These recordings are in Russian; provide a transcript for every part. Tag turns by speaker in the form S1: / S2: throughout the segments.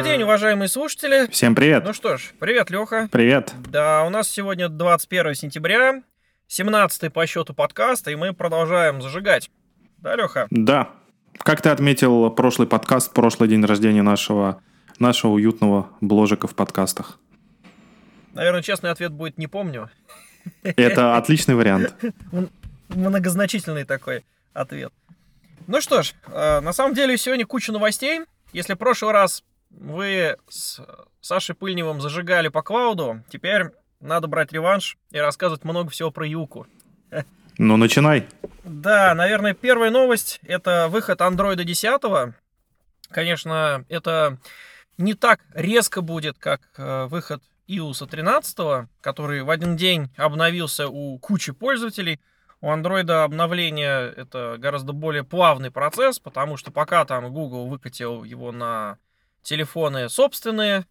S1: Добрый день, уважаемые слушатели.
S2: Всем привет.
S1: Ну что ж, привет, Леха.
S2: Привет.
S1: Да, у нас сегодня 21 сентября, 17 по счету подкаста, и мы продолжаем зажигать. Да, Леха?
S2: Да. Как ты отметил прошлый подкаст, прошлый день рождения нашего, нашего уютного бложика в подкастах?
S1: Наверное, честный ответ будет «не помню».
S2: Это отличный вариант.
S1: Многозначительный такой ответ. Ну что ж, э, на самом деле сегодня куча новостей. Если в прошлый раз вы с Сашей Пыльневым зажигали по клауду, теперь надо брать реванш и рассказывать много всего про Юку.
S2: Ну, начинай.
S1: Да, наверное, первая новость — это выход Android 10. Конечно, это не так резко будет, как э, выход iOS 13, который в один день обновился у кучи пользователей. У Android обновление это гораздо более плавный процесс, потому что пока там Google выкатил его на телефоны собственные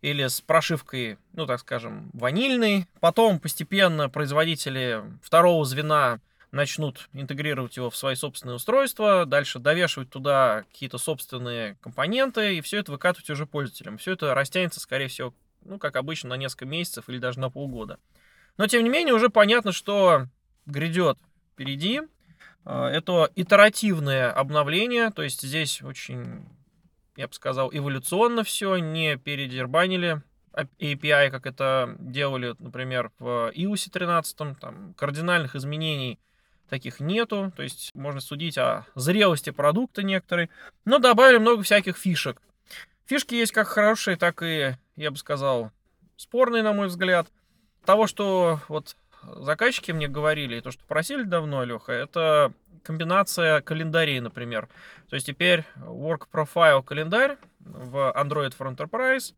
S1: или с прошивкой, ну так скажем, ванильной, потом постепенно производители второго звена начнут интегрировать его в свои собственные устройства, дальше довешивать туда какие-то собственные компоненты, и все это выкатывать уже пользователям. Все это растянется, скорее всего, ну, как обычно, на несколько месяцев или даже на полгода. Но, тем не менее, уже понятно, что грядет впереди. А, это итеративное обновление, то есть здесь очень, я бы сказал, эволюционно все, не передербанили API, как это делали, например, в iOS 13, там кардинальных изменений таких нету, то есть можно судить о зрелости продукта некоторые, но добавили много всяких фишек. Фишки есть как хорошие, так и, я бы сказал, спорные, на мой взгляд. Того, что вот заказчики мне говорили, и то, что просили давно, Леха, это комбинация календарей, например. То есть теперь Work Profile календарь в Android for Enterprise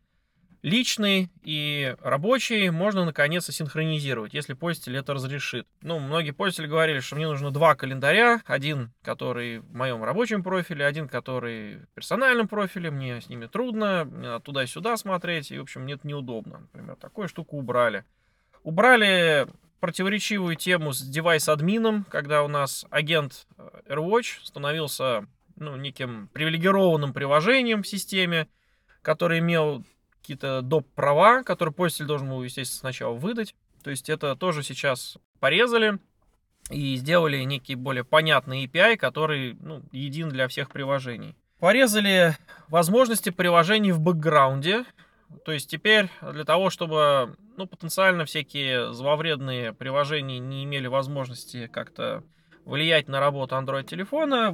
S1: личный и рабочий можно наконец-то синхронизировать, если пользователь это разрешит. Ну, многие пользователи говорили, что мне нужно два календаря, один, который в моем рабочем профиле, один, который в персональном профиле, мне с ними трудно, мне надо туда-сюда смотреть, и, в общем, мне это неудобно. Например, такую штуку убрали. Убрали противоречивую тему с девайс-админом, когда у нас агент э, AirWatch становился ну, неким привилегированным приложением в системе, который имел какие-то доп. права, которые пользователь должен был, естественно, сначала выдать. То есть это тоже сейчас порезали и сделали некий более понятный API, который ну, един для всех приложений. Порезали возможности приложений в бэкграунде, то есть теперь для того, чтобы ну, потенциально всякие зловредные приложения не имели возможности как-то влиять на работу Android телефона,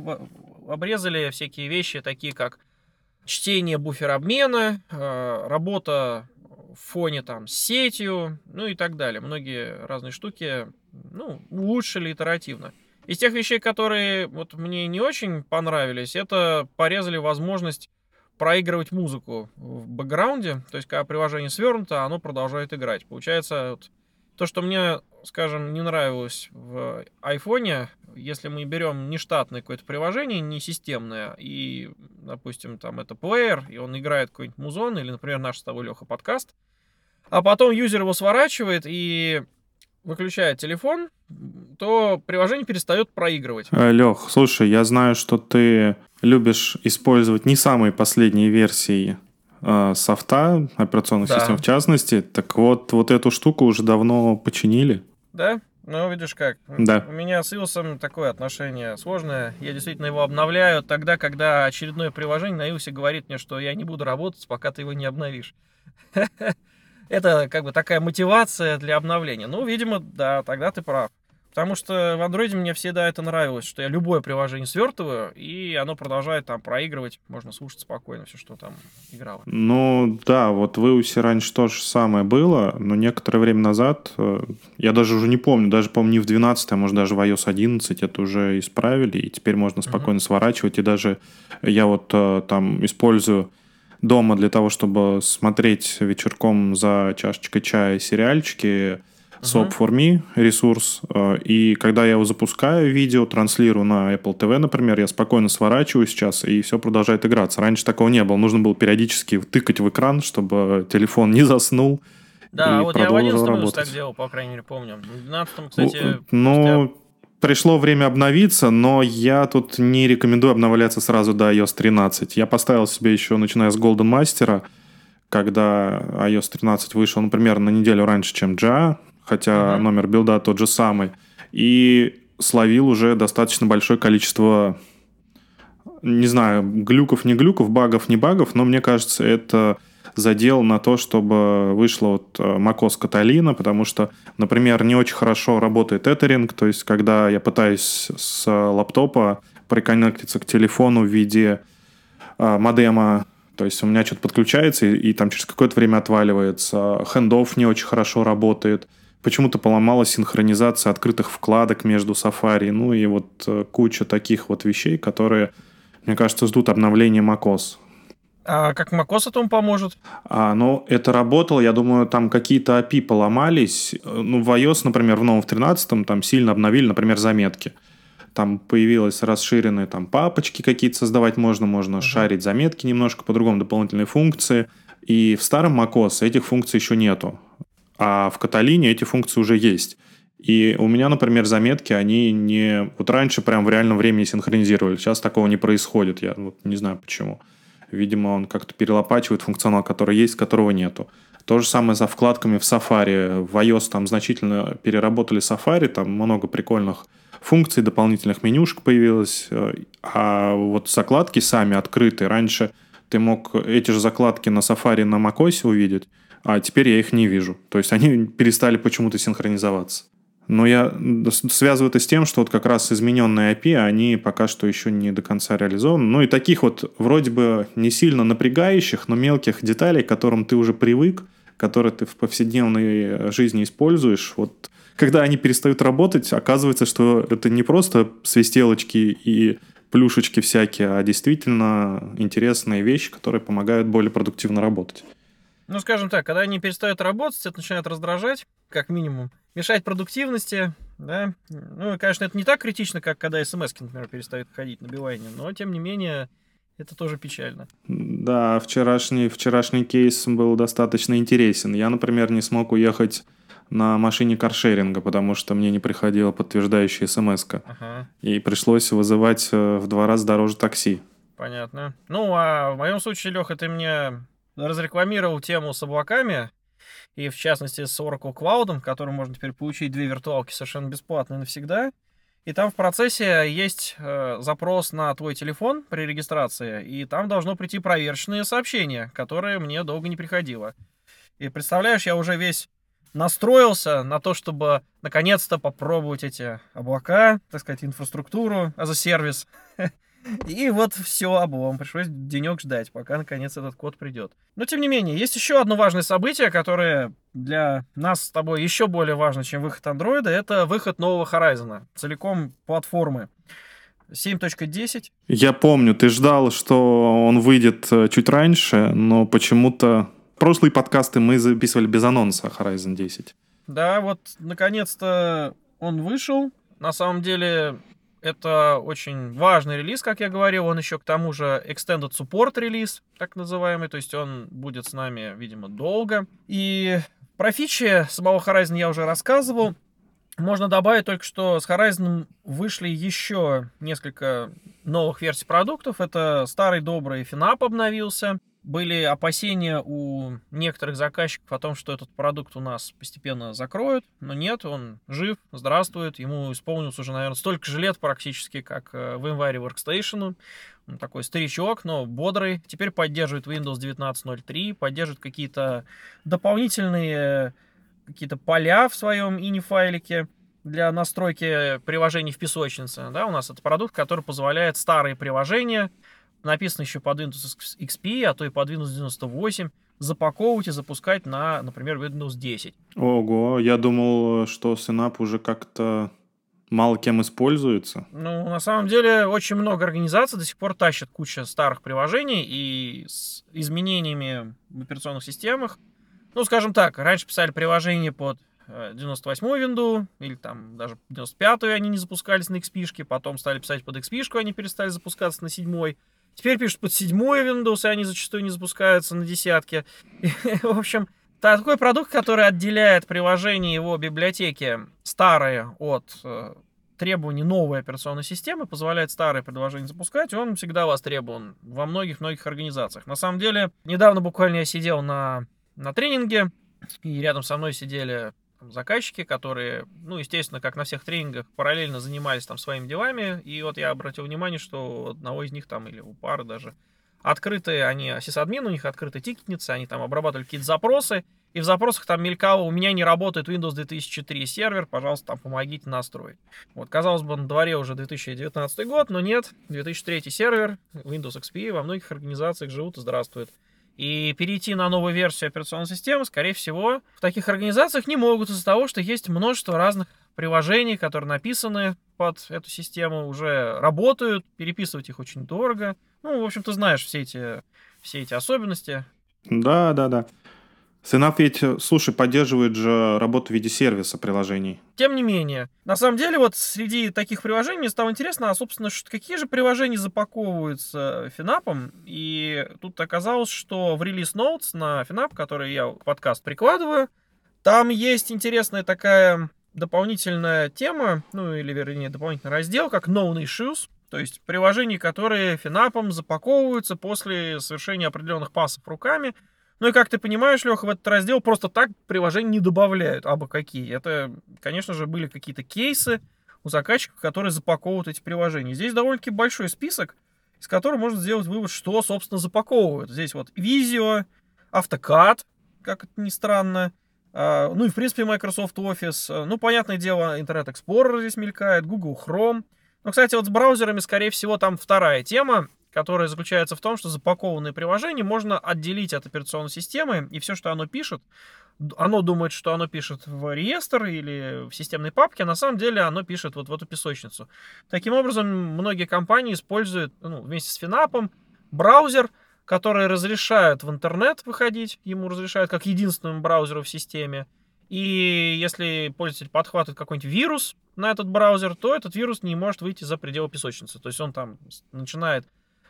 S1: обрезали всякие вещи, такие как чтение буфера обмена, э, работа в фоне там с сетью, ну и так далее. Многие разные штуки, ну, улучшили итеративно. Из тех вещей, которые вот мне не очень понравились, это порезали возможность проигрывать музыку в бэкграунде, то есть когда приложение свернуто, оно продолжает играть. Получается, вот, то, что мне, скажем, не нравилось в айфоне, если мы берем нештатное какое-то приложение, не системное, и, допустим, там это плеер, и он играет какой-нибудь музон, или, например, наш с тобой, Леха, подкаст, а потом юзер его сворачивает и выключает телефон, то приложение перестает проигрывать.
S2: Э, Лех, слушай, я знаю, что ты любишь использовать не самые последние версии э, софта, операционных да. систем в частности. Так вот, вот эту штуку уже давно починили.
S1: Да? Ну, видишь как.
S2: Да.
S1: У меня с iOS такое отношение сложное. Я действительно его обновляю тогда, когда очередное приложение на iOS говорит мне, что я не буду работать, пока ты его не обновишь. Это как бы такая мотивация для обновления. Ну, видимо, да, тогда ты прав. Потому что в андроиде мне всегда это нравилось, что я любое приложение свертываю, и оно продолжает там проигрывать, можно слушать спокойно все, что там играло.
S2: Ну да, вот в iOS раньше то же самое было, но некоторое время назад, э, я даже уже не помню, даже, помню, не в 12, а может даже в iOS 11 это уже исправили, и теперь можно спокойно uh-huh. сворачивать, и даже я вот э, там использую дома для того, чтобы смотреть вечерком за чашечкой чая сериальчики, SOAP for Me ресурс, э, и когда я его запускаю, видео транслирую на Apple TV, например, я спокойно сворачиваю сейчас, и все продолжает играться. Раньше такого не было. Нужно было периодически тыкать в экран, чтобы телефон не заснул.
S1: Да, вот я в 11 так делал, по крайней мере, помню. В 12 кстати...
S2: Ну, пришло время обновиться, но я тут не рекомендую обновляться сразу до iOS 13. Я поставил себе еще, начиная с Golden Master, когда iOS 13 вышел, например, на неделю раньше, чем JA, хотя uh-huh. номер билда тот же самый, и словил уже достаточно большое количество, не знаю, глюков, не глюков, багов, не багов, но мне кажется, это задел на то, чтобы вышла вот э, macOS Catalina, потому что, например, не очень хорошо работает Ethering, то есть когда я пытаюсь с лаптопа приконнектиться к телефону в виде э, модема, то есть у меня что-то подключается и, и там через какое-то время отваливается, хендов не очень хорошо работает, почему-то поломалась синхронизация открытых вкладок между Safari, ну и вот э, куча таких вот вещей, которые, мне кажется, ждут обновления macOS.
S1: А как macOS этому поможет?
S2: А, ну, это работало, я думаю, там какие-то API поломались. Ну, в iOS, например, в новом в 13 там сильно обновили, например, заметки. Там появилось расширенные там папочки какие-то создавать можно, можно uh-huh. шарить заметки немножко по-другому, дополнительные функции. И в старом macOS этих функций еще нету. А в Каталине эти функции уже есть. И у меня, например, заметки, они не... Вот раньше прям в реальном времени синхронизировали. Сейчас такого не происходит. Я вот не знаю почему. Видимо, он как-то перелопачивает функционал, который есть, которого нету. То же самое за вкладками в Safari. В iOS там значительно переработали Safari, там много прикольных функций, дополнительных менюшек появилось. А вот закладки сами открыты. Раньше ты мог эти же закладки на Safari на macOS увидеть, а теперь я их не вижу. То есть они перестали почему-то синхронизоваться. Но я связываю это с тем, что вот как раз измененные API, они пока что еще не до конца реализованы. Ну и таких вот вроде бы не сильно напрягающих, но мелких деталей, к которым ты уже привык, которые ты в повседневной жизни используешь, вот когда они перестают работать, оказывается, что это не просто свистелочки и плюшечки всякие, а действительно интересные вещи, которые помогают более продуктивно работать.
S1: Ну, скажем так, когда они перестают работать, это начинает раздражать, как минимум мешать продуктивности, да. Ну, конечно, это не так критично, как когда смс, например, перестают ходить на билайне, но, тем не менее, это тоже печально.
S2: Да, вчерашний, вчерашний кейс был достаточно интересен. Я, например, не смог уехать на машине каршеринга, потому что мне не приходила подтверждающая смс. Ага. И пришлось вызывать э, в два раза дороже такси.
S1: Понятно. Ну, а в моем случае, Леха, ты мне разрекламировал тему с облаками и в частности с Oracle Cloud, которым можно теперь получить две виртуалки совершенно бесплатно и навсегда. И там в процессе есть э, запрос на твой телефон при регистрации, и там должно прийти проверочные сообщения, которые мне долго не приходило. И представляешь, я уже весь настроился на то, чтобы наконец-то попробовать эти облака, так сказать, инфраструктуру as a сервис. И вот все, облом. Пришлось денек ждать, пока наконец этот код придет. Но тем не менее, есть еще одно важное событие, которое для нас с тобой еще более важно, чем выход андроида. Это выход нового Horizon, целиком платформы. 7.10.
S2: Я помню, ты ждал, что он выйдет э, чуть раньше, но почему-то прошлые подкасты мы записывали без анонса Horizon 10.
S1: Да, вот наконец-то он вышел. На самом деле это очень важный релиз, как я говорил. Он еще к тому же Extended Support релиз, так называемый. То есть он будет с нами, видимо, долго. И про фичи самого Horizon я уже рассказывал. Можно добавить только, что с Horizon вышли еще несколько новых версий продуктов. Это старый добрый FinApp обновился были опасения у некоторых заказчиков о том, что этот продукт у нас постепенно закроют, но нет, он жив, здравствует, ему исполнилось уже, наверное, столько же лет практически, как э, в Envire Workstation, он такой старичок, но бодрый, теперь поддерживает Windows 19.03, поддерживает какие-то дополнительные какие-то поля в своем ini-файлике, для настройки приложений в песочнице. Да, у нас это продукт, который позволяет старые приложения написано еще под Windows XP, а то и под Windows 98, запаковывать и запускать на, например, Windows 10.
S2: Ого, я думал, что Synap уже как-то мало кем используется.
S1: Ну, на самом деле, очень много организаций до сих пор тащат куча старых приложений и с изменениями в операционных системах. Ну, скажем так, раньше писали приложения под 98-ю э, винду, или там даже 95-ю они не запускались на XP, потом стали писать под XP, они перестали запускаться на 7-й. Теперь пишут под седьмой Windows, и они зачастую не запускаются на десятке. в общем, такой продукт, который отделяет приложение его библиотеки старые от э, требований новой операционной системы, позволяет старые предложения запускать, он всегда востребован во многих-многих организациях. На самом деле, недавно буквально я сидел на, на тренинге, и рядом со мной сидели заказчики, которые, ну, естественно, как на всех тренингах, параллельно занимались там своими делами. И вот я обратил внимание, что у одного из них там, или у пары даже, открытые, они, сисадмин, у них открытая тикетница, они там обрабатывали какие-то запросы, и в запросах там мелькало, у меня не работает Windows 2003 сервер, пожалуйста, там помогите настроить. Вот, казалось бы, на дворе уже 2019 год, но нет, 2003 сервер, Windows XP во многих организациях живут и здравствуют. И перейти на новую версию операционной системы, скорее всего, в таких организациях не могут из-за того, что есть множество разных приложений, которые написаны под эту систему, уже работают, переписывать их очень дорого. Ну, в общем, ты знаешь все эти, все эти особенности.
S2: Да, да, да. Synapse ведь, э, слушай, поддерживает же работу в виде сервиса приложений.
S1: Тем не менее, на самом деле, вот среди таких приложений мне стало интересно, а, собственно, какие же приложения запаковываются Финапом. И тут оказалось, что в Release Notes на Финап, который я в подкаст прикладываю, там есть интересная такая дополнительная тема, ну или, вернее, дополнительный раздел, как Known Issues, то есть приложения, которые финапом запаковываются после совершения определенных пасов руками – ну и как ты понимаешь, Леха, в этот раздел просто так приложения не добавляют, абы какие. Это, конечно же, были какие-то кейсы у заказчиков, которые запаковывают эти приложения. Здесь довольно-таки большой список, из которого можно сделать вывод, что, собственно, запаковывают. Здесь вот Visio, AutoCAD, как это ни странно, а, ну и, в принципе, Microsoft Office. Ну, понятное дело, Internet Explorer здесь мелькает, Google Chrome. Ну, кстати, вот с браузерами, скорее всего, там вторая тема которая заключается в том, что запакованное приложение можно отделить от операционной системы, и все, что оно пишет, оно думает, что оно пишет в реестр или в системной папке, а на самом деле оно пишет вот в эту песочницу. Таким образом, многие компании используют ну, вместе с Финапом браузер, который разрешает в интернет выходить, ему разрешают как единственному браузеру в системе. И если пользователь подхватывает какой-нибудь вирус на этот браузер, то этот вирус не может выйти за пределы песочницы. То есть он там начинает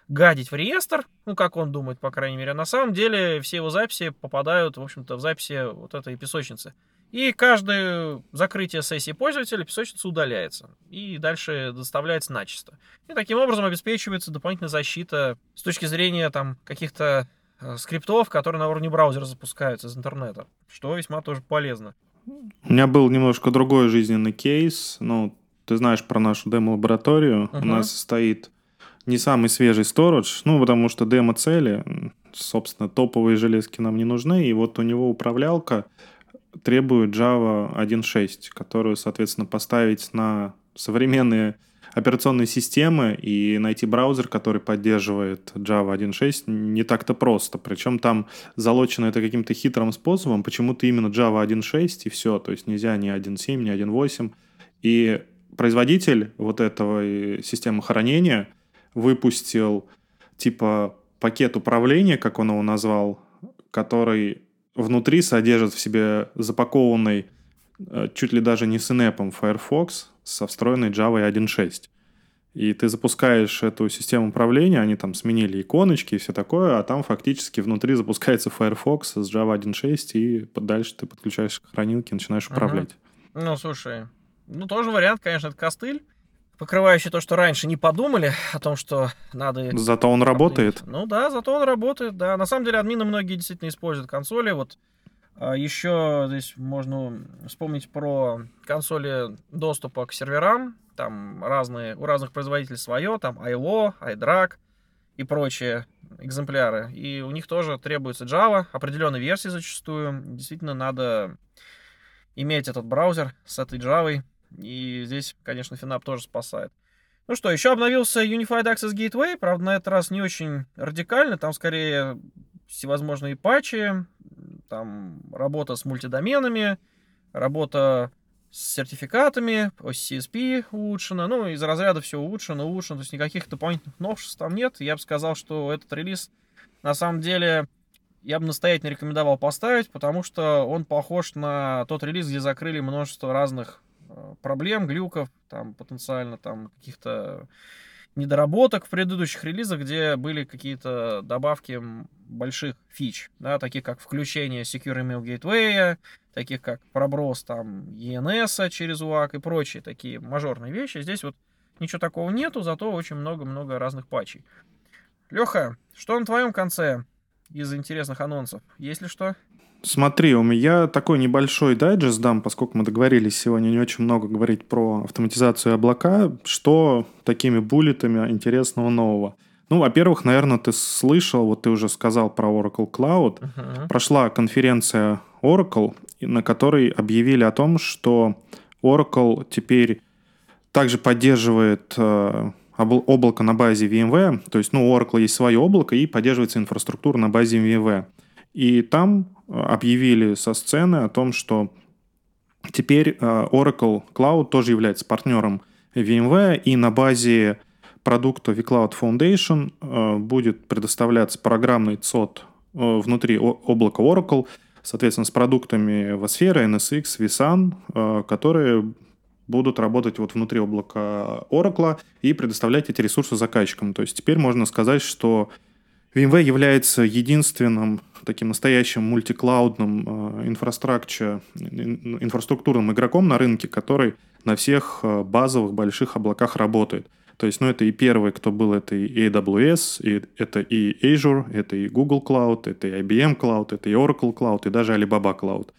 S1: гадить в реестр, ну, как он думает, по крайней мере. А на самом деле все его записи попадают, в общем-то, в записи вот этой песочницы. И каждое закрытие сессии пользователя песочница удаляется. И дальше доставляется начисто. И таким образом обеспечивается дополнительная защита с точки зрения там каких-то э, скриптов, которые на уровне браузера запускаются из интернета. Что весьма тоже полезно.
S2: У меня был немножко другой жизненный кейс. Ну, ты знаешь про нашу демо-лабораторию. Uh-huh. У нас стоит не самый свежий сторож, ну, потому что демо-цели, собственно, топовые железки нам не нужны, и вот у него управлялка требует Java 1.6, которую, соответственно, поставить на современные операционные системы и найти браузер, который поддерживает Java 1.6, не так-то просто. Причем там залочено это каким-то хитрым способом, почему-то именно Java 1.6 и все, то есть нельзя ни 1.7, ни 1.8. И производитель вот этого системы хранения — выпустил типа пакет управления, как он его назвал, который внутри содержит в себе запакованный э, чуть ли даже не с инепом Firefox со встроенной Java 1.6. И ты запускаешь эту систему управления, они там сменили иконочки и все такое, а там фактически внутри запускается Firefox с Java 1.6, и дальше ты подключаешь к хранилке и начинаешь управлять.
S1: Угу. Ну, слушай, ну тоже вариант, конечно, это костыль покрывающий то, что раньше не подумали о том, что надо...
S2: Зато он работает.
S1: Ну да, зато он работает, да. На самом деле админы многие действительно используют консоли. Вот а, еще здесь можно вспомнить про консоли доступа к серверам. Там разные, у разных производителей свое, там ILO, iDrag и прочие экземпляры. И у них тоже требуется Java, определенной версии зачастую. Действительно, надо иметь этот браузер с этой Java, и здесь, конечно, Финап тоже спасает. Ну что, еще обновился Unified Access Gateway, правда, на этот раз не очень радикально, там скорее всевозможные патчи, там работа с мультидоменами, работа с сертификатами, CSP улучшена, ну, из разряда все улучшено, улучшено, то есть никаких дополнительных новшеств там нет. Я бы сказал, что этот релиз на самом деле я бы настоятельно рекомендовал поставить, потому что он похож на тот релиз, где закрыли множество разных проблем, глюков, там потенциально там каких-то недоработок в предыдущих релизах, где были какие-то добавки больших фич, да, таких как включение Secure Email Gateway, таких как проброс там ENS через UAC и прочие такие мажорные вещи. Здесь вот ничего такого нету, зато очень много-много разных патчей. Леха, что на твоем конце из интересных анонсов? Есть ли что?
S2: Смотри, у меня такой небольшой дайджест дам, поскольку мы договорились сегодня не очень много говорить про автоматизацию облака. Что такими буллетами интересного нового? Ну, во-первых, наверное, ты слышал, вот ты уже сказал про Oracle Cloud. Uh-huh. Прошла конференция Oracle, на которой объявили о том, что Oracle теперь также поддерживает э, облако на базе VMware. То есть, ну, у Oracle есть свое облако и поддерживается инфраструктура на базе VMware. И там объявили со сцены о том, что теперь э, Oracle Cloud тоже является партнером VMware, и на базе продукта vCloud Foundation э, будет предоставляться программный ЦОД внутри облака Oracle, соответственно, с продуктами Vsphere, NSX, vSAN, которые будут работать вот внутри облака Oracle и предоставлять эти ресурсы заказчикам. То есть теперь можно сказать, что VMware является единственным таким настоящим мультиклаудным инфраструктуре, инфраструктурным игроком на рынке, который на всех э, базовых больших облаках работает. То есть, ну, это и первый, кто был, это и AWS, и это и Azure, это и Google Cloud, это и IBM Cloud, это и Oracle Cloud, и даже Alibaba Cloud.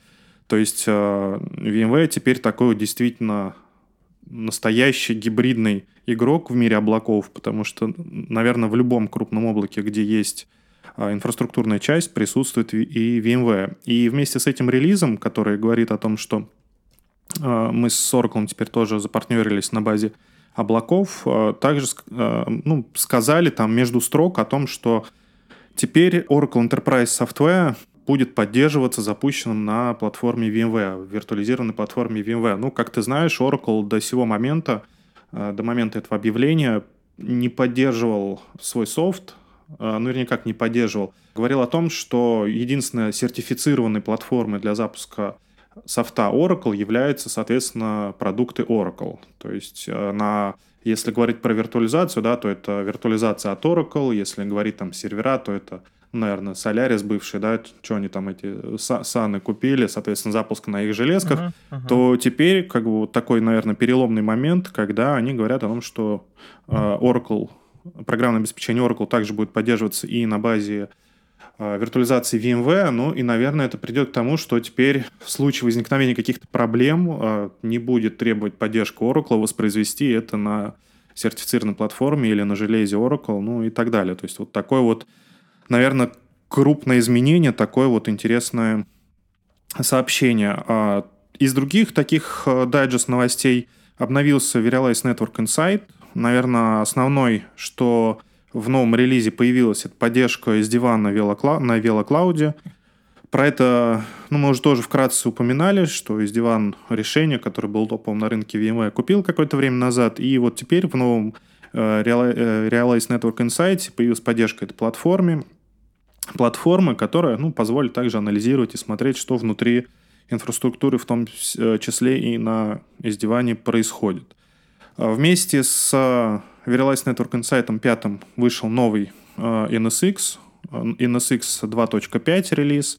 S2: То есть э, VMware теперь такой действительно настоящий гибридный игрок в мире облаков, потому что, наверное, в любом крупном облаке, где есть инфраструктурная часть, присутствует и VMware. И вместе с этим релизом, который говорит о том, что а, мы с Oracle теперь тоже запартнерились на базе облаков, а, также ну, сказали там между строк о том, что теперь Oracle Enterprise Software будет поддерживаться запущенным на платформе VMware, виртуализированной платформе VMware. Ну, как ты знаешь, Oracle до сего момента, до момента этого объявления, не поддерживал свой софт, э, ну, вернее, как не поддерживал. Говорил о том, что единственной сертифицированной платформой для запуска софта Oracle является, соответственно, продукты Oracle. То есть э, на если говорить про виртуализацию, да, то это виртуализация от Oracle, если говорить там сервера, то это наверное, Солярис бывший, да, что они там эти саны купили, соответственно, запуск на их железках, uh-huh, uh-huh. то теперь как бы вот такой, наверное, переломный момент, когда они говорят о том, что э, Oracle, программное обеспечение Oracle также будет поддерживаться и на базе э, виртуализации VMware, ну и, наверное, это придет к тому, что теперь в случае возникновения каких-то проблем э, не будет требовать поддержку Oracle воспроизвести это на сертифицированной платформе или на железе Oracle, ну и так далее. То есть вот такой вот наверное, крупное изменение, такое вот интересное сообщение. А, из других таких э, дайджест новостей обновился Verialize Network Insight. Наверное, основной, что в новом релизе появилась, это поддержка из дивана на велоклауде. Про это ну, мы уже тоже вкратце упоминали, что из диван решение, которое было топовым на рынке VMware, купил какое-то время назад. И вот теперь в новом э, э, Realize Network Insight появилась поддержка этой платформе платформы, которая ну, позволит также анализировать и смотреть, что внутри инфраструктуры, в том э, числе и на издевании, происходит. А вместе с э, Verialize Network Insight 5 вышел новый NSX, NSX 2.5 релиз.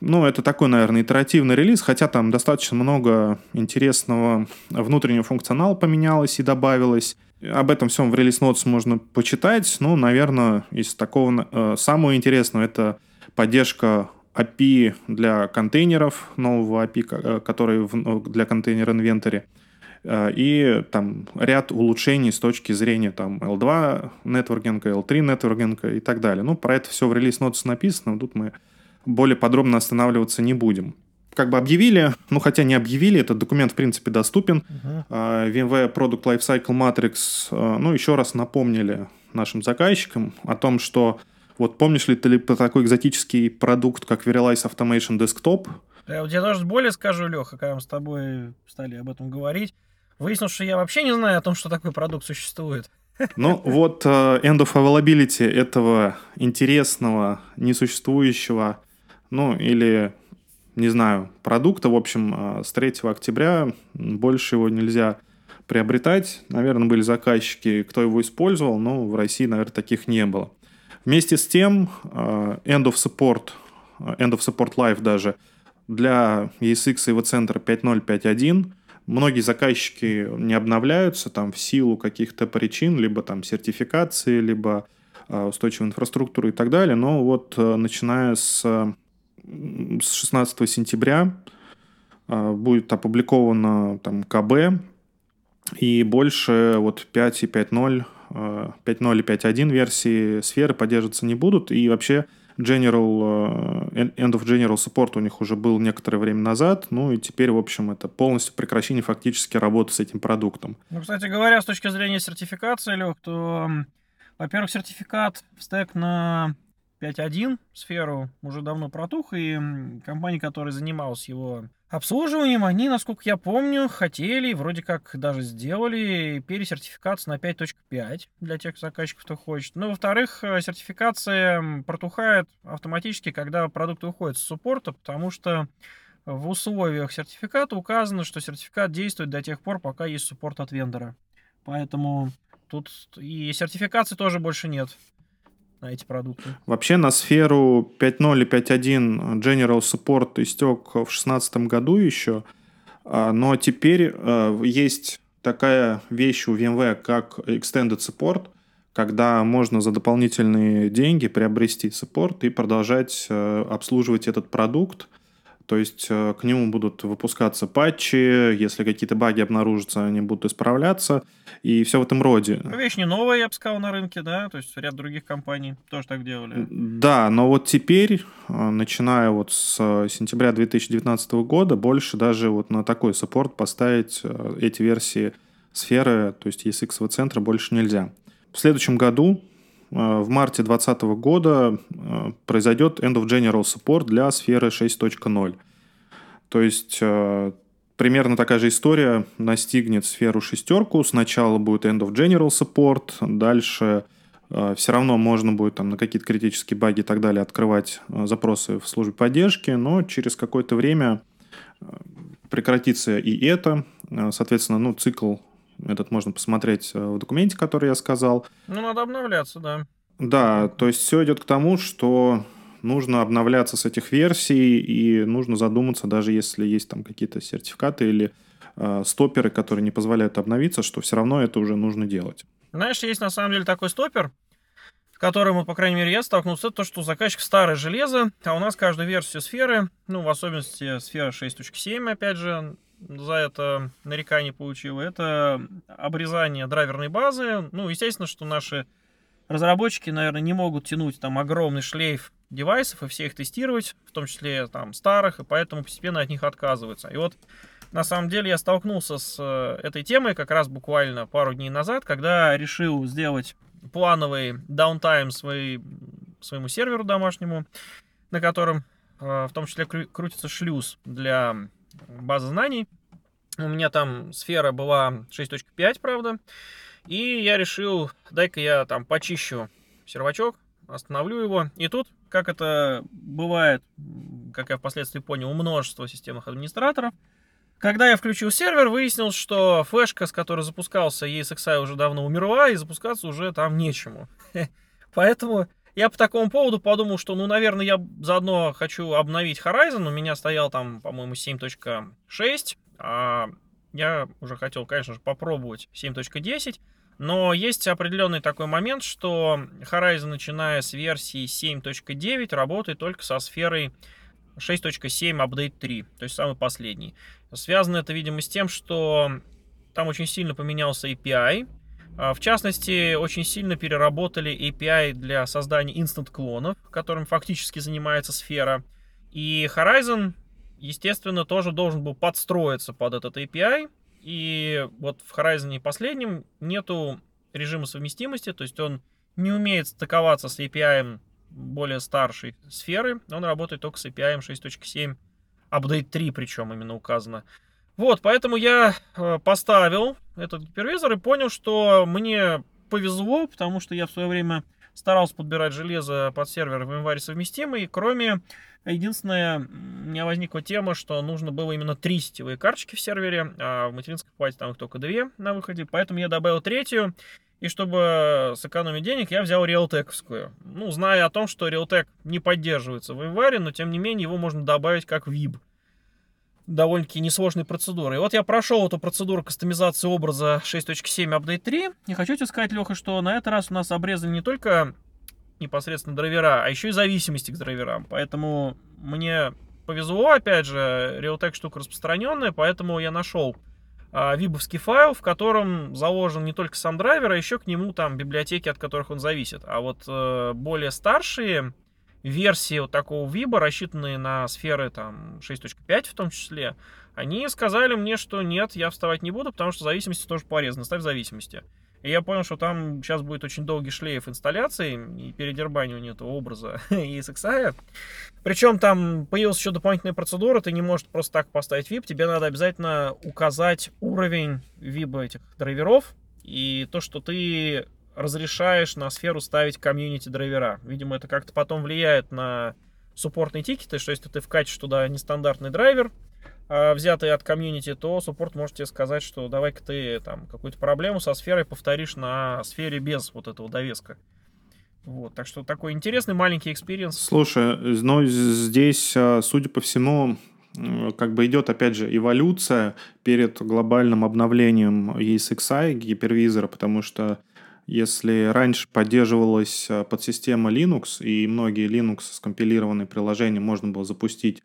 S2: Ну, это такой, наверное, итеративный релиз, хотя там достаточно много интересного внутреннего функционала поменялось и добавилось. Об этом всем в релиз Notes можно почитать. Ну, наверное, из такого э, самого интересного это поддержка API для контейнеров, нового API, э, который в, для контейнера инвентаря. Э, и там ряд улучшений с точки зрения там L2 нетворкинга, L3 нетворкинга и так далее. Ну, про это все в релиз Notes написано, тут мы более подробно останавливаться не будем как бы объявили, ну хотя не объявили, этот документ в принципе доступен. Uh-huh. VMware Product Lifecycle Matrix, а, ну еще раз напомнили нашим заказчикам о том, что вот помнишь ли ты про такой экзотический продукт, как Verialize Automation Desktop?
S1: Я тебе даже более скажу, Леха, когда мы с тобой стали об этом говорить, выяснилось, что я вообще не знаю о том, что такой продукт существует.
S2: Ну вот uh, end of availability этого интересного, несуществующего, ну или не знаю, продукта. В общем, а, с 3 октября больше его нельзя приобретать. Наверное, были заказчики, кто его использовал, но в России, наверное, таких не было. Вместе с тем, э, End of Support, э, End of Support Live даже для ESX и его центра 5.0.5.1 многие заказчики не обновляются там в силу каких-то причин, либо там сертификации, либо э, устойчивой инфраструктуры и так далее. Но вот начиная с, с 16 сентября будет опубликовано там КБ, и больше вот 5 и 5.0 5.0 и 5.1 версии сферы поддерживаться не будут. И вообще General, э, End of General Support у них уже был некоторое время назад. Ну и теперь, в общем, это полностью прекращение фактически работы с этим продуктом.
S1: Ну, кстати говоря, с точки зрения сертификации, Лех, то, во-первых, сертификат в стек на 5.1 сферу уже давно протух, и компания, которая занималась его обслуживанием, они, насколько я помню, хотели, вроде как даже сделали пересертификацию на 5.5 для тех заказчиков, кто хочет. Ну, во-вторых, э, сертификация протухает автоматически, когда продукт уходит с суппорта, потому что в условиях сертификата указано, что сертификат действует до тех пор, пока есть суппорт от вендора. Поэтому тут и сертификации тоже больше нет на эти продукты?
S2: Вообще на сферу 5.0 и 5.1 General Support истек в 2016 году еще, а, но теперь а, есть такая вещь у VMware, как Extended Support, когда можно за дополнительные деньги приобрести саппорт и продолжать а, обслуживать этот продукт – то есть э, к нему будут выпускаться патчи, если какие-то баги обнаружатся, они будут исправляться, и все в этом роде.
S1: Ну, вещь не новая, я бы сказал, на рынке, да, то есть ряд других компаний тоже так делали.
S2: Да, но вот теперь, э, начиная вот с сентября 2019 года, больше даже вот на такой саппорт поставить э, эти версии сферы, то есть ESX центра больше нельзя. В следующем году в марте 2020 года э, произойдет End of General Support для сферы 6.0. То есть э, примерно такая же история настигнет сферу шестерку. Сначала будет End of General Support, дальше э, все равно можно будет там на какие-то критические баги и так далее открывать запросы в службе поддержки, но через какое-то время прекратится и это. Соответственно, ну, цикл этот можно посмотреть э, в документе, который я сказал.
S1: Ну, надо обновляться, да.
S2: Да, то есть все идет к тому, что нужно обновляться с этих версий, и нужно задуматься, даже если есть там какие-то сертификаты или э, стоперы, которые не позволяют обновиться, что все равно это уже нужно делать.
S1: Знаешь, есть на самом деле такой стопер, в котором, по крайней мере, я столкнулся, это то, что заказчик старое железо, а у нас каждую версию сферы, ну, в особенности сфера 6.7, опять же, за это нарекание получил, это обрезание драйверной базы. Ну, естественно, что наши разработчики, наверное, не могут тянуть там огромный шлейф девайсов и все их тестировать, в том числе там старых, и поэтому постепенно от них отказываются. И вот на самом деле я столкнулся с э, этой темой как раз буквально пару дней назад, когда решил сделать плановый даунтайм своей, своему серверу домашнему, на котором э, в том числе крутится шлюз для база знаний. У меня там сфера была 6.5, правда. И я решил, дай-ка я там почищу сервачок, остановлю его. И тут, как это бывает, как я впоследствии понял, у множества системных администраторов, когда я включил сервер, выяснилось, что флешка, с которой запускался ESXi, уже давно умерла, и запускаться уже там нечему. Поэтому я по такому поводу подумал, что, ну, наверное, я заодно хочу обновить Horizon. У меня стоял там, по-моему, 7.6, а я уже хотел, конечно же, попробовать 7.10. Но есть определенный такой момент, что Horizon, начиная с версии 7.9, работает только со сферой 6.7 Update 3, то есть самый последний. Связано это, видимо, с тем, что там очень сильно поменялся API, в частности, очень сильно переработали API для создания инстант-клонов, которым фактически занимается сфера. И Horizon, естественно, тоже должен был подстроиться под этот API. И вот в Horizon последнем нету режима совместимости, то есть он не умеет стыковаться с API более старшей сферы, он работает только с API 6.7, Update 3 причем именно указано. Вот, поэтому я э, поставил этот гипервизор и понял, что мне повезло, потому что я в свое время старался подбирать железо под сервер в январе совместимый, кроме Единственное, у меня возникла тема, что нужно было именно три сетевые карточки в сервере, а в материнской плате там их только две на выходе, поэтому я добавил третью, и чтобы сэкономить денег, я взял Realtek. Ну, зная о том, что Realtek не поддерживается в январе, но тем не менее его можно добавить как VIP довольно-таки несложной процедурой. Вот я прошел эту процедуру кастомизации образа 6.7 Update 3. И хочу тебе сказать, Леха, что на этот раз у нас обрезали не только непосредственно драйвера, а еще и зависимости к драйверам. Поэтому мне повезло, опять же, Realtek штука распространенная, поэтому я нашел а, вибовский файл, в котором заложен не только сам драйвер, а еще к нему там библиотеки, от которых он зависит. А вот э, более старшие версии вот такого виба, рассчитанные на сферы там 6.5 в том числе, они сказали мне, что нет, я вставать не буду, потому что зависимости тоже полезно, ставь зависимости. И я понял, что там сейчас будет очень долгий шлейф инсталляции и передербанивания этого образа и ESXi. Причем там появилась еще дополнительная процедура, ты не можешь просто так поставить VIP, тебе надо обязательно указать уровень VIP этих драйверов и то, что ты разрешаешь на сферу ставить комьюнити драйвера. Видимо, это как-то потом влияет на суппортные тикеты, что если ты вкатишь туда нестандартный драйвер, а, взятые от комьюнити, то суппорт может тебе сказать, что давай-ка ты там какую-то проблему со сферой повторишь на сфере без вот этого довеска. Вот, так что такой интересный маленький experience.
S2: Слушай, но здесь, а, судя по всему, как бы идет, опять же, эволюция перед глобальным обновлением ESXi гипервизора, потому что если раньше поддерживалась а, подсистема Linux, и многие Linux скомпилированные приложения можно было запустить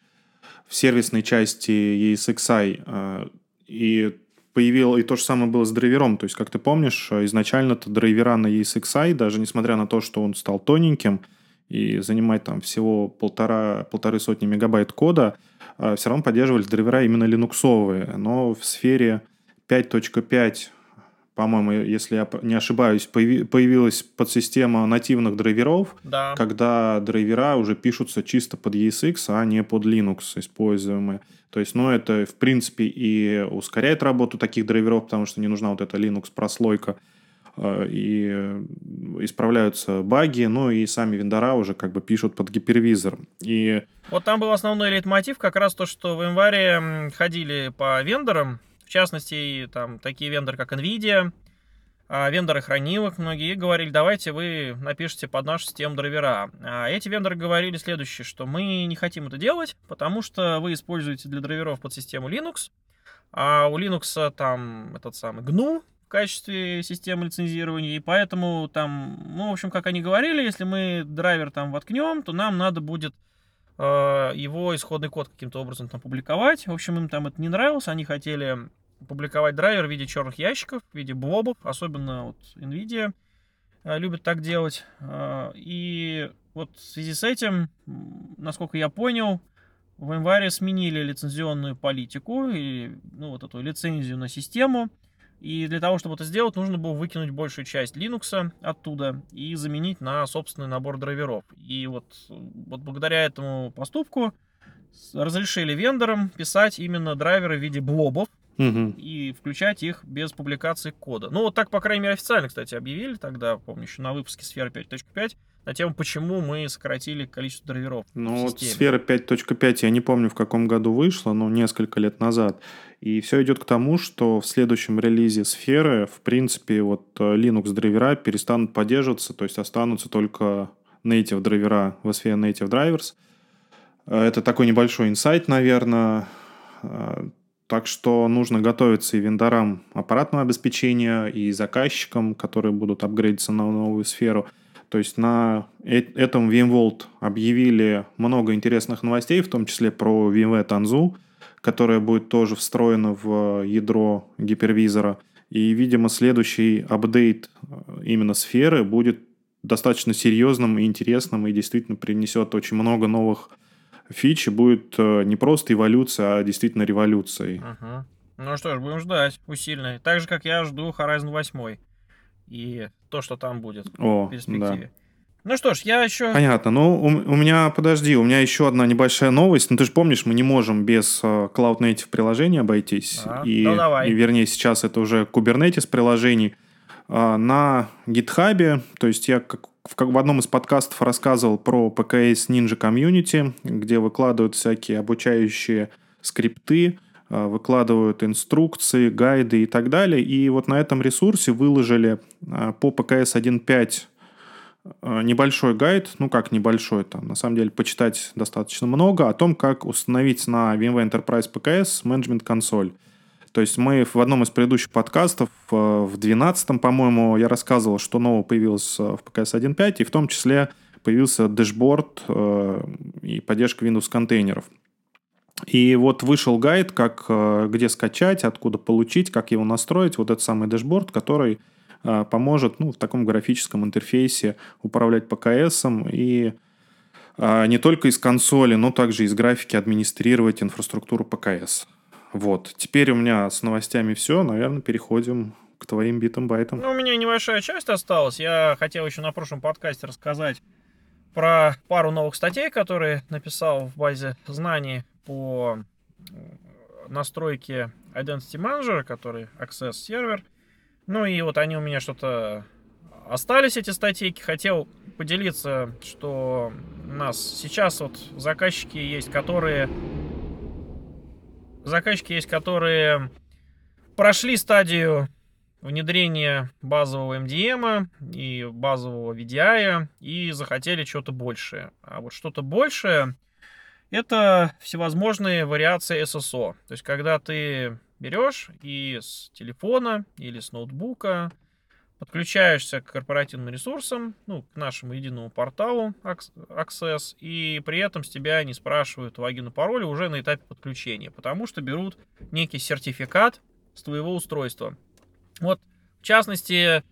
S2: в сервисной части ESXi, а, и появил, и то же самое было с драйвером. То есть, как ты помнишь, изначально-то драйвера на ESXi, даже несмотря на то, что он стал тоненьким и занимать там всего полтора, полторы сотни мегабайт кода, все равно поддерживали драйвера именно линуксовые. Но в сфере 5.5 по-моему, если я не ошибаюсь, появилась подсистема нативных драйверов,
S1: да.
S2: когда драйвера уже пишутся чисто под ESX, а не под Linux используемые. То есть, ну, это, в принципе, и ускоряет работу таких драйверов, потому что не нужна вот эта Linux-прослойка, э, и исправляются баги, ну и сами вендора уже как бы пишут под гипервизор. И...
S1: Вот там был основной лейтмотив, как раз то, что в январе ходили по вендорам, в частности, там такие вендоры, как NVIDIA, а, вендоры хранилок многие говорили, давайте вы напишите под нашу систему драйвера. А эти вендоры говорили следующее, что мы не хотим это делать, потому что вы используете для драйверов под систему Linux, а у Linux там этот самый GNU в качестве системы лицензирования, и поэтому там, ну, в общем, как они говорили, если мы драйвер там воткнем, то нам надо будет его исходный код каким-то образом там публиковать. В общем, им там это не нравилось, они хотели публиковать драйвер в виде черных ящиков, в виде блобов, особенно вот NVIDIA э, любит так делать. Э, и вот в связи с этим, насколько я понял, в январе сменили лицензионную политику и ну, вот эту лицензию на систему. И для того, чтобы это сделать, нужно было выкинуть большую часть Linux оттуда и заменить на собственный набор драйверов. И вот, вот благодаря этому поступку разрешили вендорам писать именно драйверы в виде блобов,
S2: угу.
S1: и включать их без публикации кода. Ну, вот так, по крайней мере, официально, кстати, объявили тогда, помню, еще на выпуске сферы 5.5, на тему, почему мы сократили количество драйверов.
S2: Ну, вот сфера 5.5, я не помню, в каком году вышла, но несколько лет назад. И все идет к тому, что в следующем релизе сферы, в принципе, вот э, Linux драйвера перестанут поддерживаться, то есть останутся только native драйвера в сфере native drivers. Э, это такой небольшой инсайт, наверное. Э, так что нужно готовиться и вендорам аппаратного обеспечения, и заказчикам, которые будут апгрейдиться на новую сферу. То есть на этом VMworld объявили много интересных новостей, в том числе про VMware Tanzu, которая будет тоже встроена в ядро гипервизора. И, видимо, следующий апдейт э, именно сферы будет достаточно серьезным и интересным, и действительно принесет очень много новых фичи будет э, не просто эволюция, а действительно революцией.
S1: Угу. Ну что ж, будем ждать усиленно. Так же, как я жду Horizon 8 и то, что там будет
S2: О, в перспективе. Да.
S1: Ну что ж, я еще...
S2: Понятно. Ну, у, у меня, подожди, у меня еще одна небольшая новость. Ну, ты же помнишь, мы не можем без uh, Cloud Native приложений обойтись.
S1: А,
S2: и,
S1: ну, давай.
S2: и, вернее, сейчас это уже Kubernetes приложений. Uh, на GitHub, то есть я как в, в одном из подкастов рассказывал про ПКС Ninja Community, где выкладывают всякие обучающие скрипты, э, выкладывают инструкции, гайды и так далее. И вот на этом ресурсе выложили э, по PKS 1.5 э, небольшой гайд, ну как небольшой, там на самом деле почитать достаточно много, о том, как установить на VMware Enterprise PKS management консоль. То есть мы в одном из предыдущих подкастов, в 12 по-моему, я рассказывал, что нового появилось в PKS 1.5, и в том числе появился dashboard и поддержка Windows контейнеров. И вот вышел гайд, как, э, где скачать, откуда получить, как его настроить. Вот этот самый dashboard, который э, поможет ну, в таком графическом интерфейсе управлять ПКСом и э, не только из консоли, но также из графики администрировать инфраструктуру ПКС. Вот. Теперь у меня с новостями все. Наверное, переходим к твоим битам-байтам.
S1: Ну, у меня небольшая часть осталась. Я хотел еще на прошлом подкасте рассказать про пару новых статей, которые написал в базе знаний по настройке Identity Manager, который Access сервер. Ну и вот они у меня что-то остались, эти статейки. Хотел поделиться, что у нас сейчас вот заказчики есть, которые... Заказчики есть, которые прошли стадию внедрения базового MDM и базового VDI и захотели что-то большее. А вот что-то большее это всевозможные вариации SSO. То есть, когда ты берешь и с телефона или с ноутбука подключаешься к корпоративным ресурсам, ну, к нашему единому порталу Access, и при этом с тебя не спрашивают логин и пароль уже на этапе подключения, потому что берут некий сертификат с твоего устройства. Вот, в частности,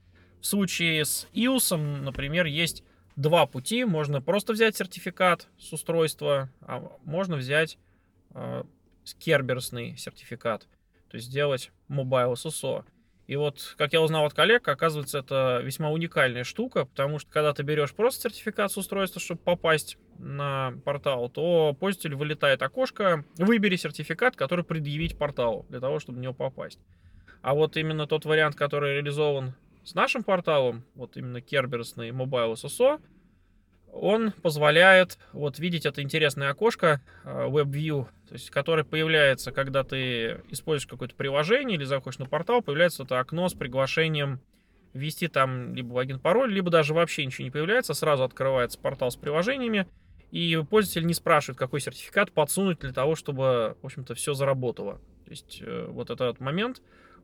S1: в случае с iOS, например, есть два пути. Можно просто взять сертификат с устройства, а можно взять э, керберсный сертификат. То есть сделать Mobile SSO. И вот, как я узнал от коллег, оказывается, это весьма уникальная штука, потому что когда ты берешь просто сертификат с устройства, чтобы попасть на портал, то пользователь вылетает окошко, выбери сертификат, который предъявить порталу, для того, чтобы в него попасть. А вот именно тот вариант, который реализован с нашим порталом, вот именно керберсный Mobile SSO, он позволяет вот видеть это интересное окошко э, WebView, то есть, которое появляется, когда ты используешь какое-то приложение или заходишь на портал, появляется это окно с приглашением ввести там либо логин, пароль, либо даже вообще ничего не появляется, сразу открывается портал с приложениями, и пользователь не спрашивает, какой сертификат подсунуть для того, чтобы, в общем-то, все заработало. То есть э, вот этот момент,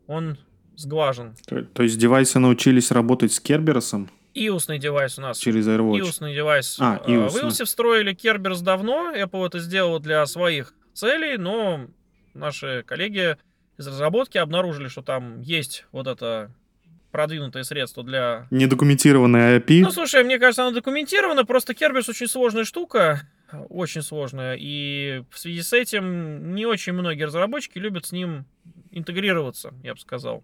S1: он сглажен.
S2: То, то есть девайсы научились работать с Керберосом?
S1: iOS девайс у нас.
S2: Через AirWatch.
S1: iOS девайс.
S2: А, iOS.
S1: В iOS встроили Kerberos давно. Apple это сделал для своих целей, но наши коллеги из разработки обнаружили, что там есть вот это продвинутое средство для...
S2: Недокументированное API.
S1: Ну, слушай, мне кажется, оно документировано, просто Kerberos очень сложная штука, очень сложная, и в связи с этим не очень многие разработчики любят с ним интегрироваться, я бы сказал.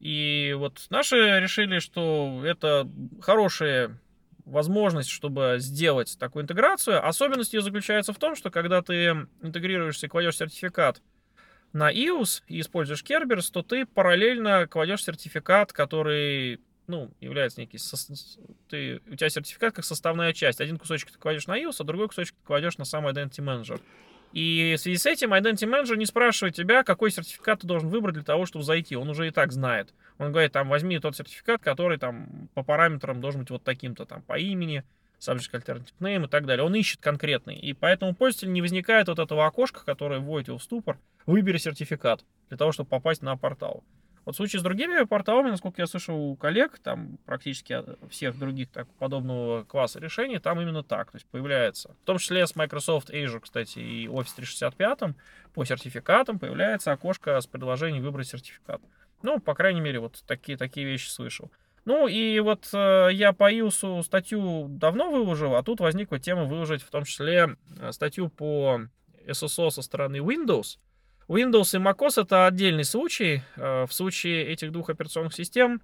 S1: И вот наши решили, что это хорошая возможность, чтобы сделать такую интеграцию. Особенность ее заключается в том, что когда ты интегрируешься и кладешь сертификат на iOS и используешь Kerberos, то ты параллельно кладешь сертификат, который ну, является некий... Ты, у тебя сертификат как составная часть. Один кусочек ты кладешь на iOS, а другой кусочек ты кладешь на сам Identity Manager. И в связи с этим Identity Manager не спрашивает тебя, какой сертификат ты должен выбрать для того, чтобы зайти. Он уже и так знает. Он говорит, там, возьми тот сертификат, который там по параметрам должен быть вот таким-то, там, по имени, subject alternative name и так далее. Он ищет конкретный. И поэтому пользователь не возникает вот этого окошка, которое вводит его в ступор. Выбери сертификат для того, чтобы попасть на портал. Вот в случае с другими порталами, насколько я слышал у коллег, там практически всех других так, подобного класса решений, там именно так. То есть появляется, в том числе с Microsoft Azure, кстати, и Office 365 по сертификатам появляется окошко с предложением выбрать сертификат. Ну, по крайней мере, вот такие, такие вещи слышал. Ну и вот э, я по iOS статью давно выложил, а тут возникла тема выложить в том числе э, статью по SSO со стороны Windows. Windows и macOS это отдельный случай. Э, в случае этих двух операционных систем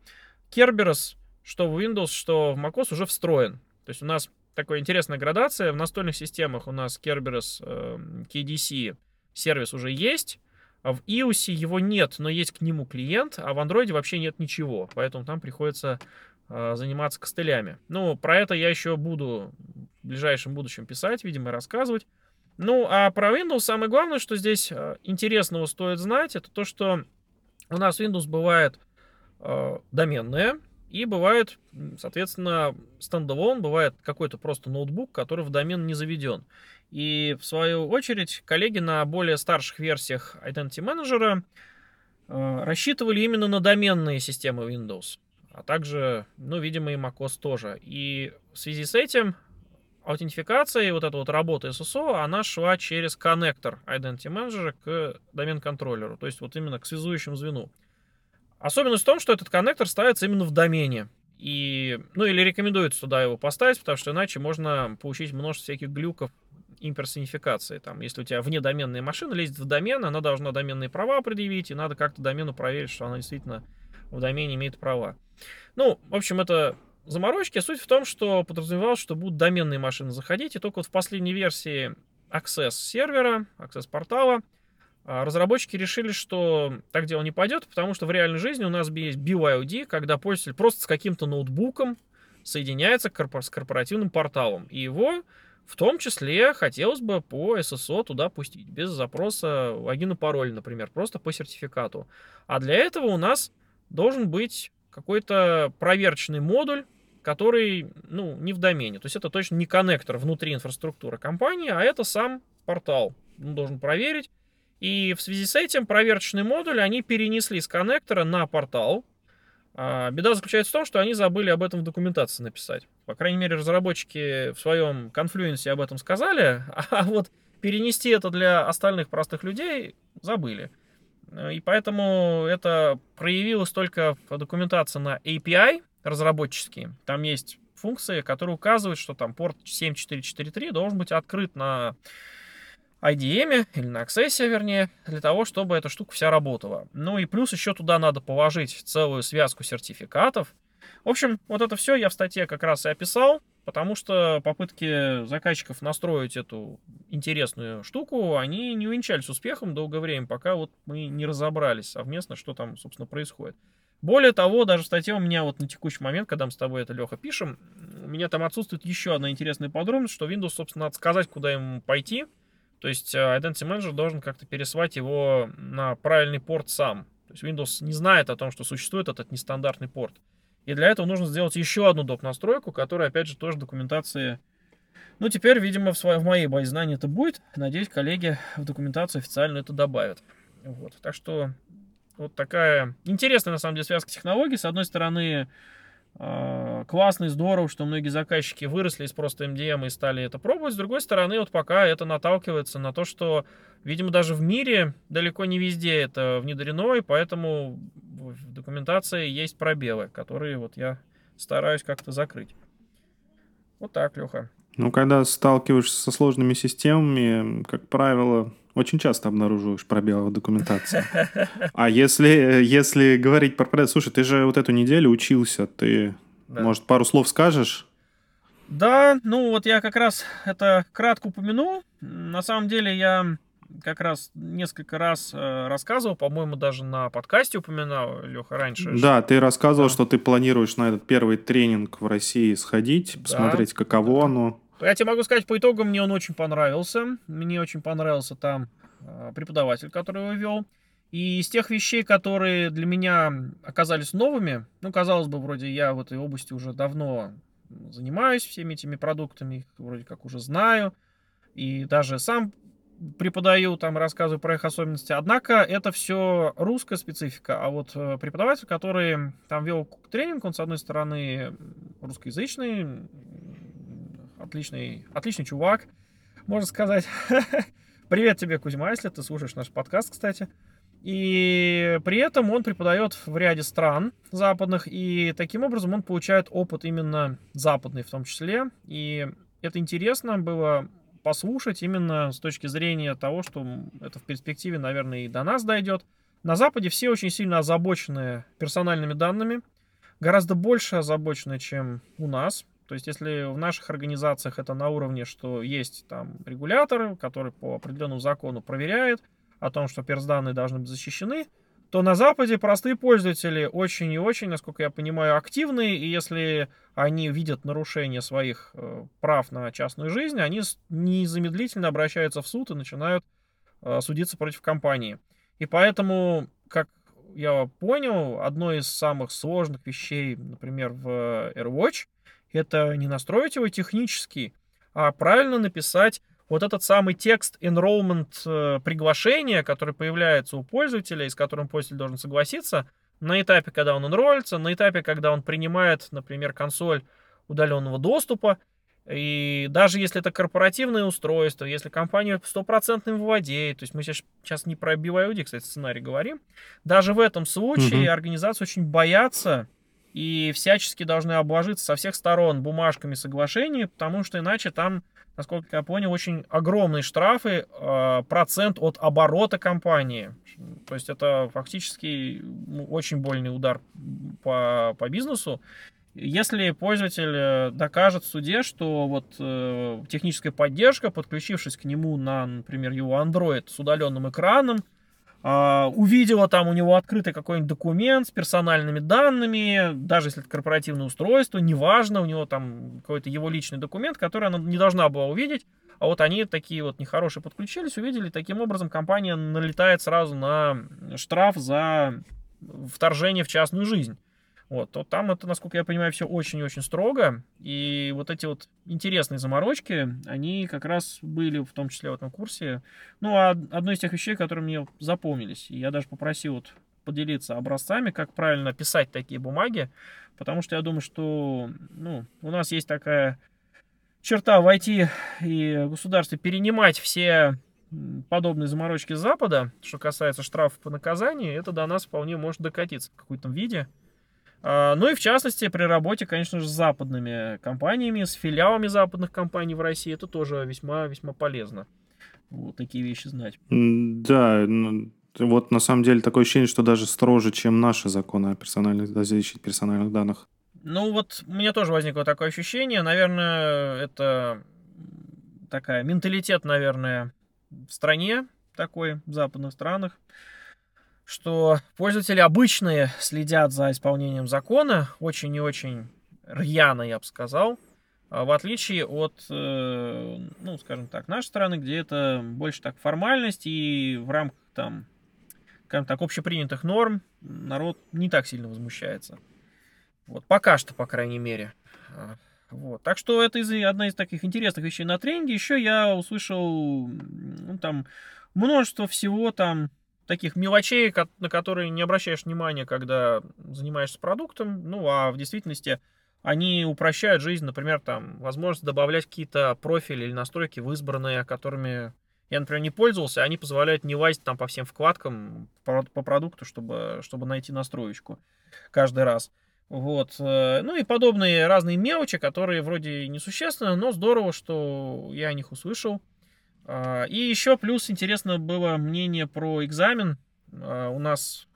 S1: Kerberos, что в Windows, что в macOS уже встроен. То есть у нас такая интересная градация. В настольных системах у нас Kerberos э, KDC сервис уже есть. А в iOS его нет, но есть к нему клиент, а в Android вообще нет ничего. Поэтому там приходится э, заниматься костылями. Ну, про это я еще буду в ближайшем будущем писать, видимо, рассказывать. Ну, а про Windows самое главное, что здесь э, интересного стоит знать, это то, что у нас Windows бывает э, доменная, и бывает, соответственно, стендалон, бывает какой-то просто ноутбук, который в домен не заведен. И в свою очередь коллеги на более старших версиях Identity Manager э, рассчитывали именно на доменные системы Windows, а также, ну, видимо, и macOS тоже. И в связи с этим аутентификация и вот эта вот работа SSO, она шла через коннектор Identity Manager к домен-контроллеру, то есть вот именно к связующему звену. Особенность в том, что этот коннектор ставится именно в домене. И, ну, или рекомендуется туда его поставить, потому что иначе можно получить множество всяких глюков имперсонификации. Там, если у тебя внедоменная машина лезет в домен, она должна доменные права предъявить, и надо как-то домену проверить, что она действительно в домене имеет права. Ну, в общем, это заморочки. Суть в том, что подразумевалось, что будут доменные машины заходить, и только вот в последней версии Access сервера, Access портала, а разработчики решили, что так дело не пойдет, потому что в реальной жизни у нас есть BYOD, когда пользователь просто с каким-то ноутбуком соединяется с корпоративным порталом. И его в том числе хотелось бы по SSO туда пустить, без запроса логин и пароль, например, просто по сертификату. А для этого у нас должен быть какой-то проверочный модуль, который, ну, не в домене. То есть это точно не коннектор внутри инфраструктуры компании, а это сам портал. Он должен проверить, и в связи с этим проверочный модуль они перенесли с коннектора на портал. А, беда заключается в том, что они забыли об этом в документации написать. По крайней мере, разработчики в своем конфлюенсе об этом сказали, а вот перенести это для остальных простых людей забыли. И поэтому это проявилось только в документации на API разработческие. Там есть функции, которые указывают, что там порт 7443 должен быть открыт на IDM или на Access, вернее, для того, чтобы эта штука вся работала. Ну и плюс еще туда надо положить целую связку сертификатов. В общем, вот это все я в статье как раз и описал, потому что попытки заказчиков настроить эту интересную штуку, они не увенчались успехом долгое время, пока вот мы не разобрались совместно, что там, собственно, происходит. Более того, даже в статье у меня вот на текущий момент, когда мы с тобой это, Леха, пишем, у меня там отсутствует еще одна интересная подробность, что Windows, собственно, надо сказать, куда ему пойти, то есть э, Identity Manager должен как-то пересылать его на правильный порт сам. То есть Windows не знает о том, что существует этот нестандартный порт. И для этого нужно сделать еще одну доп. настройку, которая, опять же, тоже документации... Ну, теперь, видимо, в, своей, в моей базе знаний это будет. Надеюсь, коллеги в документацию официально это добавят. Вот. Так что вот такая интересная, на самом деле, связка технологий. С одной стороны, а, классно и здорово, что многие заказчики выросли из просто MDM и стали это пробовать. С другой стороны, вот пока это наталкивается на то, что, видимо, даже в мире далеко не везде это внедрено, и поэтому в документации есть пробелы, которые вот я стараюсь как-то закрыть. Вот так, Леха.
S2: Ну, когда сталкиваешься со сложными системами, как правило, очень часто обнаруживаешь пробелы в документации. А если, если говорить про проект, слушай, ты же вот эту неделю учился, ты, да. может, пару слов скажешь?
S1: Да, ну вот я как раз это кратко упомянул. На самом деле я как раз несколько раз э, рассказывал, по-моему, даже на подкасте упоминал, Леха, раньше.
S2: Да, ты рассказывал, да. что ты планируешь на этот первый тренинг в России сходить, посмотреть, да. каково да. оно.
S1: Я тебе могу сказать, по итогам мне он очень понравился. Мне очень понравился там а, преподаватель, который его вел. И из тех вещей, которые для меня оказались новыми, ну, казалось бы, вроде я в этой области уже давно занимаюсь всеми этими продуктами, их вроде как уже знаю, и даже сам преподаю, там рассказываю про их особенности. Однако это все русская специфика. А вот э, преподаватель, который там вел тренинг, он, с одной стороны, русскоязычный, отличный, отличный чувак, можно сказать. Привет тебе, Кузьма, если ты слушаешь наш подкаст, кстати. И при этом он преподает в ряде стран западных, и таким образом он получает опыт именно западный в том числе. И это интересно было послушать именно с точки зрения того, что это в перспективе, наверное, и до нас дойдет. На Западе все очень сильно озабочены персональными данными, гораздо больше озабочены, чем у нас. То есть, если в наших организациях это на уровне, что есть там регулятор, который по определенному закону проверяет о том, что персданные должны быть защищены, то на Западе простые пользователи очень и очень, насколько я понимаю, активные, и если они видят нарушение своих э, прав на частную жизнь, они незамедлительно обращаются в суд и начинают э, судиться против компании. И поэтому, как я понял, одно из самых сложных вещей, например, в AirWatch, это не настроить его технически, а правильно написать вот этот самый текст enrollment э, приглашения, который появляется у пользователя и с которым пользователь должен согласиться, на этапе, когда он enrollится, на этапе, когда он принимает, например, консоль удаленного доступа, и даже если это корпоративное устройство, если компания стопроцентно владеет, то есть мы сейчас, сейчас не про BYOD, кстати, сценарий говорим, даже в этом случае mm-hmm. организации очень боятся и всячески должны обложиться со всех сторон бумажками соглашений, потому что иначе там насколько я понял, очень огромные штрафы, э, процент от оборота компании. То есть это фактически ну, очень больный удар по, по бизнесу. Если пользователь э, докажет в суде, что вот э, техническая поддержка, подключившись к нему на, например, его Android с удаленным экраном, увидела там у него открытый какой-нибудь документ с персональными данными, даже если это корпоративное устройство, неважно, у него там какой-то его личный документ, который она не должна была увидеть, а вот они такие вот нехорошие подключились, увидели, таким образом компания налетает сразу на штраф за вторжение в частную жизнь вот, то там это, насколько я понимаю, все очень-очень строго. И вот эти вот интересные заморочки, они как раз были в том числе в этом курсе. Ну, а одно из тех вещей, которые мне запомнились. Я даже попросил вот поделиться образцами, как правильно писать такие бумаги, потому что я думаю, что ну, у нас есть такая черта в IT и государстве перенимать все подобные заморочки с Запада, что касается штрафов по наказанию, это до нас вполне может докатиться в каком-то виде. А, ну и в частности при работе, конечно же, с западными компаниями, с филиалами западных компаний в России, это тоже весьма-весьма полезно. Вот такие вещи знать.
S2: Да, ну, вот на самом деле такое ощущение, что даже строже, чем наши законы о персональных, защите персональных данных.
S1: Ну вот у меня тоже возникло такое ощущение. Наверное, это такая менталитет, наверное, в стране такой, в западных странах что пользователи обычные следят за исполнением закона очень и очень рьяно, я бы сказал, а в отличие от, э, ну, скажем так, нашей страны, где это больше так формальность и в рамках там, скажем так, общепринятых норм народ не так сильно возмущается. Вот, пока что, по крайней мере. А, вот. Так что это из, одна из таких интересных вещей на тренинге. Еще я услышал ну, там множество всего там таких мелочей, на которые не обращаешь внимания, когда занимаешься продуктом. Ну, а в действительности они упрощают жизнь, например, там, возможность добавлять какие-то профили или настройки в избранные, которыми я, например, не пользовался, они позволяют не лазить там по всем вкладкам по, продукту, чтобы, чтобы найти настроечку каждый раз. Вот. Э, ну и подобные разные мелочи, которые вроде несущественны, но здорово, что я о них услышал. А, и еще плюс интересно было мнение про экзамен. А, у нас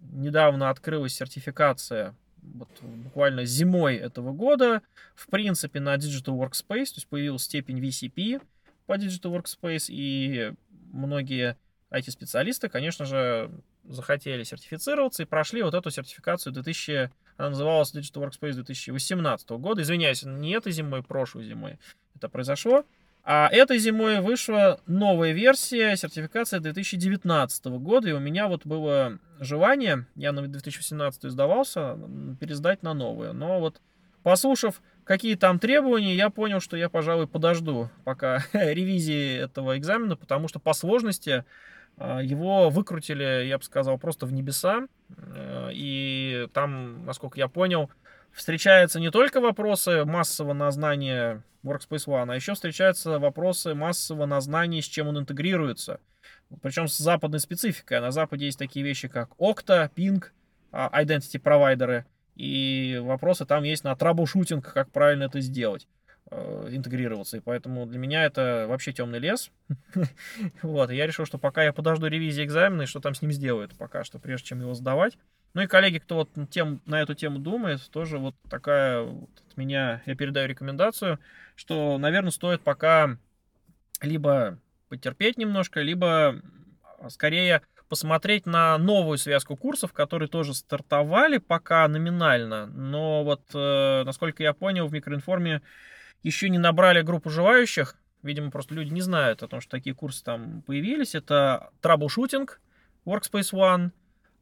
S1: недавно открылась сертификация вот буквально зимой этого года, в принципе, на Digital Workspace, то есть появилась степень VCP по Digital Workspace, и многие IT-специалисты, конечно же, захотели сертифицироваться и прошли вот эту сертификацию 2000, она называлась Digital Workspace 2018 года. Извиняюсь, не этой зимой, прошлой зимой это произошло. А этой зимой вышла новая версия сертификации 2019 года, и у меня вот было желание, я на 2018 сдавался, пересдать на новую. Но вот послушав, какие там требования, я понял, что я, пожалуй, подожду пока ревизии этого экзамена, потому что по сложности а, его выкрутили, я бы сказал, просто в небеса. Э, и там, насколько я понял, встречаются не только вопросы массового на знание Workspace ONE, а еще встречаются вопросы массового на с чем он интегрируется. Причем с западной спецификой. На Западе есть такие вещи, как Okta, Ping, а, Identity провайдеры. И вопросы там есть на траблшутинг, как правильно это сделать э, интегрироваться. И поэтому для меня это вообще темный лес. вот, и я решил, что пока я подожду ревизии экзамена и что там с ним сделают пока что, прежде чем его сдавать. Ну и коллеги, кто вот тем, на эту тему думает, тоже вот такая вот от меня, я передаю рекомендацию, что, наверное, стоит пока либо потерпеть немножко, либо скорее посмотреть на новую связку курсов, которые тоже стартовали пока номинально, но вот, э, насколько я понял, в микроинформе еще не набрали группу желающих, видимо, просто люди не знают о том, что такие курсы там появились. Это Troubleshooting, Workspace ONE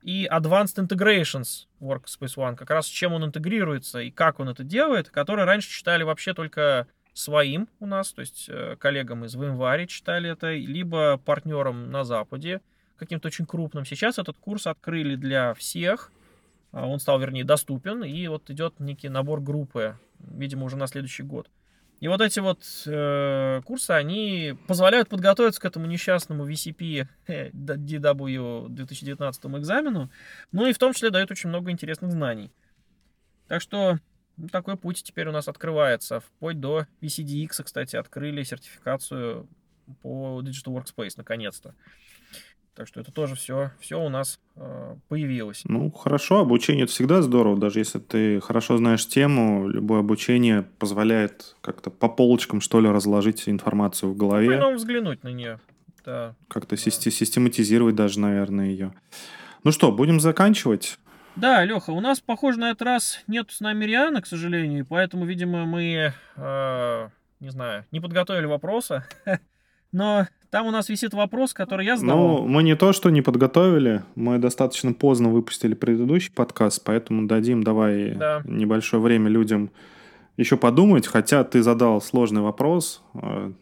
S1: и Advanced Integrations Workspace ONE. Как раз чем он интегрируется и как он это делает, которые раньше читали вообще только своим у нас, то есть э, коллегам из VMware читали это, либо партнерам на Западе, каким-то очень крупным. Сейчас этот курс открыли для всех, а, он стал, вернее, доступен, и вот идет некий набор группы, видимо, уже на следующий год. И вот эти вот э, курсы, они позволяют подготовиться к этому несчастному VCP DW 2019 экзамену, ну и в том числе дают очень много интересных знаний. Так что ну, такой путь теперь у нас открывается. Вплоть до VCDX, кстати, открыли сертификацию по Digital Workspace наконец-то. Так что это тоже все, все у нас э, появилось.
S2: Ну, хорошо, обучение это всегда здорово, даже если ты хорошо знаешь тему, любое обучение позволяет как-то по полочкам, что ли, разложить информацию в голове.
S1: Ну, взглянуть на нее, да.
S2: Как-то да. систематизировать даже, наверное, ее. Ну что, будем заканчивать?
S1: Да, Леха, у нас, похоже, на этот раз нет с нами Риана, к сожалению, поэтому, видимо, мы, э, не знаю, не подготовили вопроса. Но там у нас висит вопрос, который я задал.
S2: Ну, мы не то, что не подготовили, мы достаточно поздно выпустили предыдущий подкаст, поэтому дадим давай да. небольшое время людям еще подумать, хотя ты задал сложный вопрос. Э,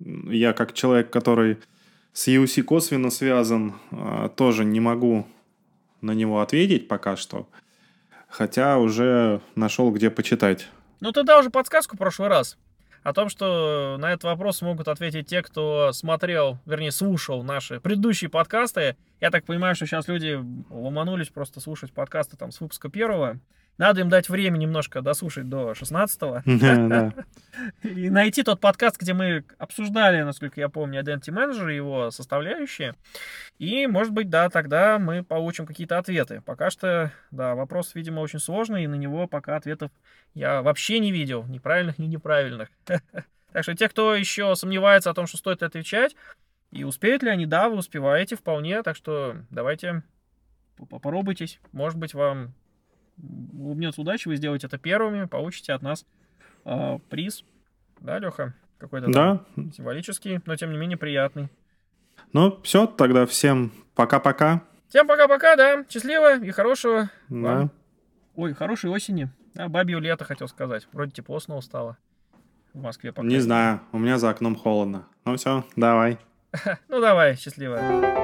S2: я как человек, который с UC косвенно связан, э, тоже не могу на него ответить пока что, хотя уже нашел где почитать.
S1: Ну, тогда уже подсказку в прошлый раз о том, что на этот вопрос могут ответить те, кто смотрел, вернее, слушал наши предыдущие подкасты. Я так понимаю, что сейчас люди ломанулись просто слушать подкасты там с выпуска первого. Надо им дать время немножко дослушать до 16-го. И найти тот подкаст, где мы обсуждали, насколько я помню, Identity Manager и его составляющие. И, может быть, да, тогда мы получим какие-то ответы. Пока что, да, вопрос, видимо, очень сложный, и на него пока ответов я вообще не видел, ни правильных, ни неправильных. Так что те, кто еще сомневается о том, что стоит отвечать, и успеют ли они, да, вы успеваете вполне, так что давайте попробуйтесь. Может быть, вам улыбнется удачи, вы сделаете это первыми, получите от нас э, приз. Да, Леха? Какой-то
S2: да.
S1: символический, но тем не менее приятный.
S2: Ну, все, тогда всем пока-пока.
S1: Всем пока-пока, да. Счастливо и хорошего.
S2: Да. Вам.
S1: Ой, хорошей осени. А, бабье лето хотел сказать. Вроде тепло снова стало. В Москве
S2: пока. Не знаю, у меня за окном холодно. Ну все, давай.
S1: ну давай, счастливо.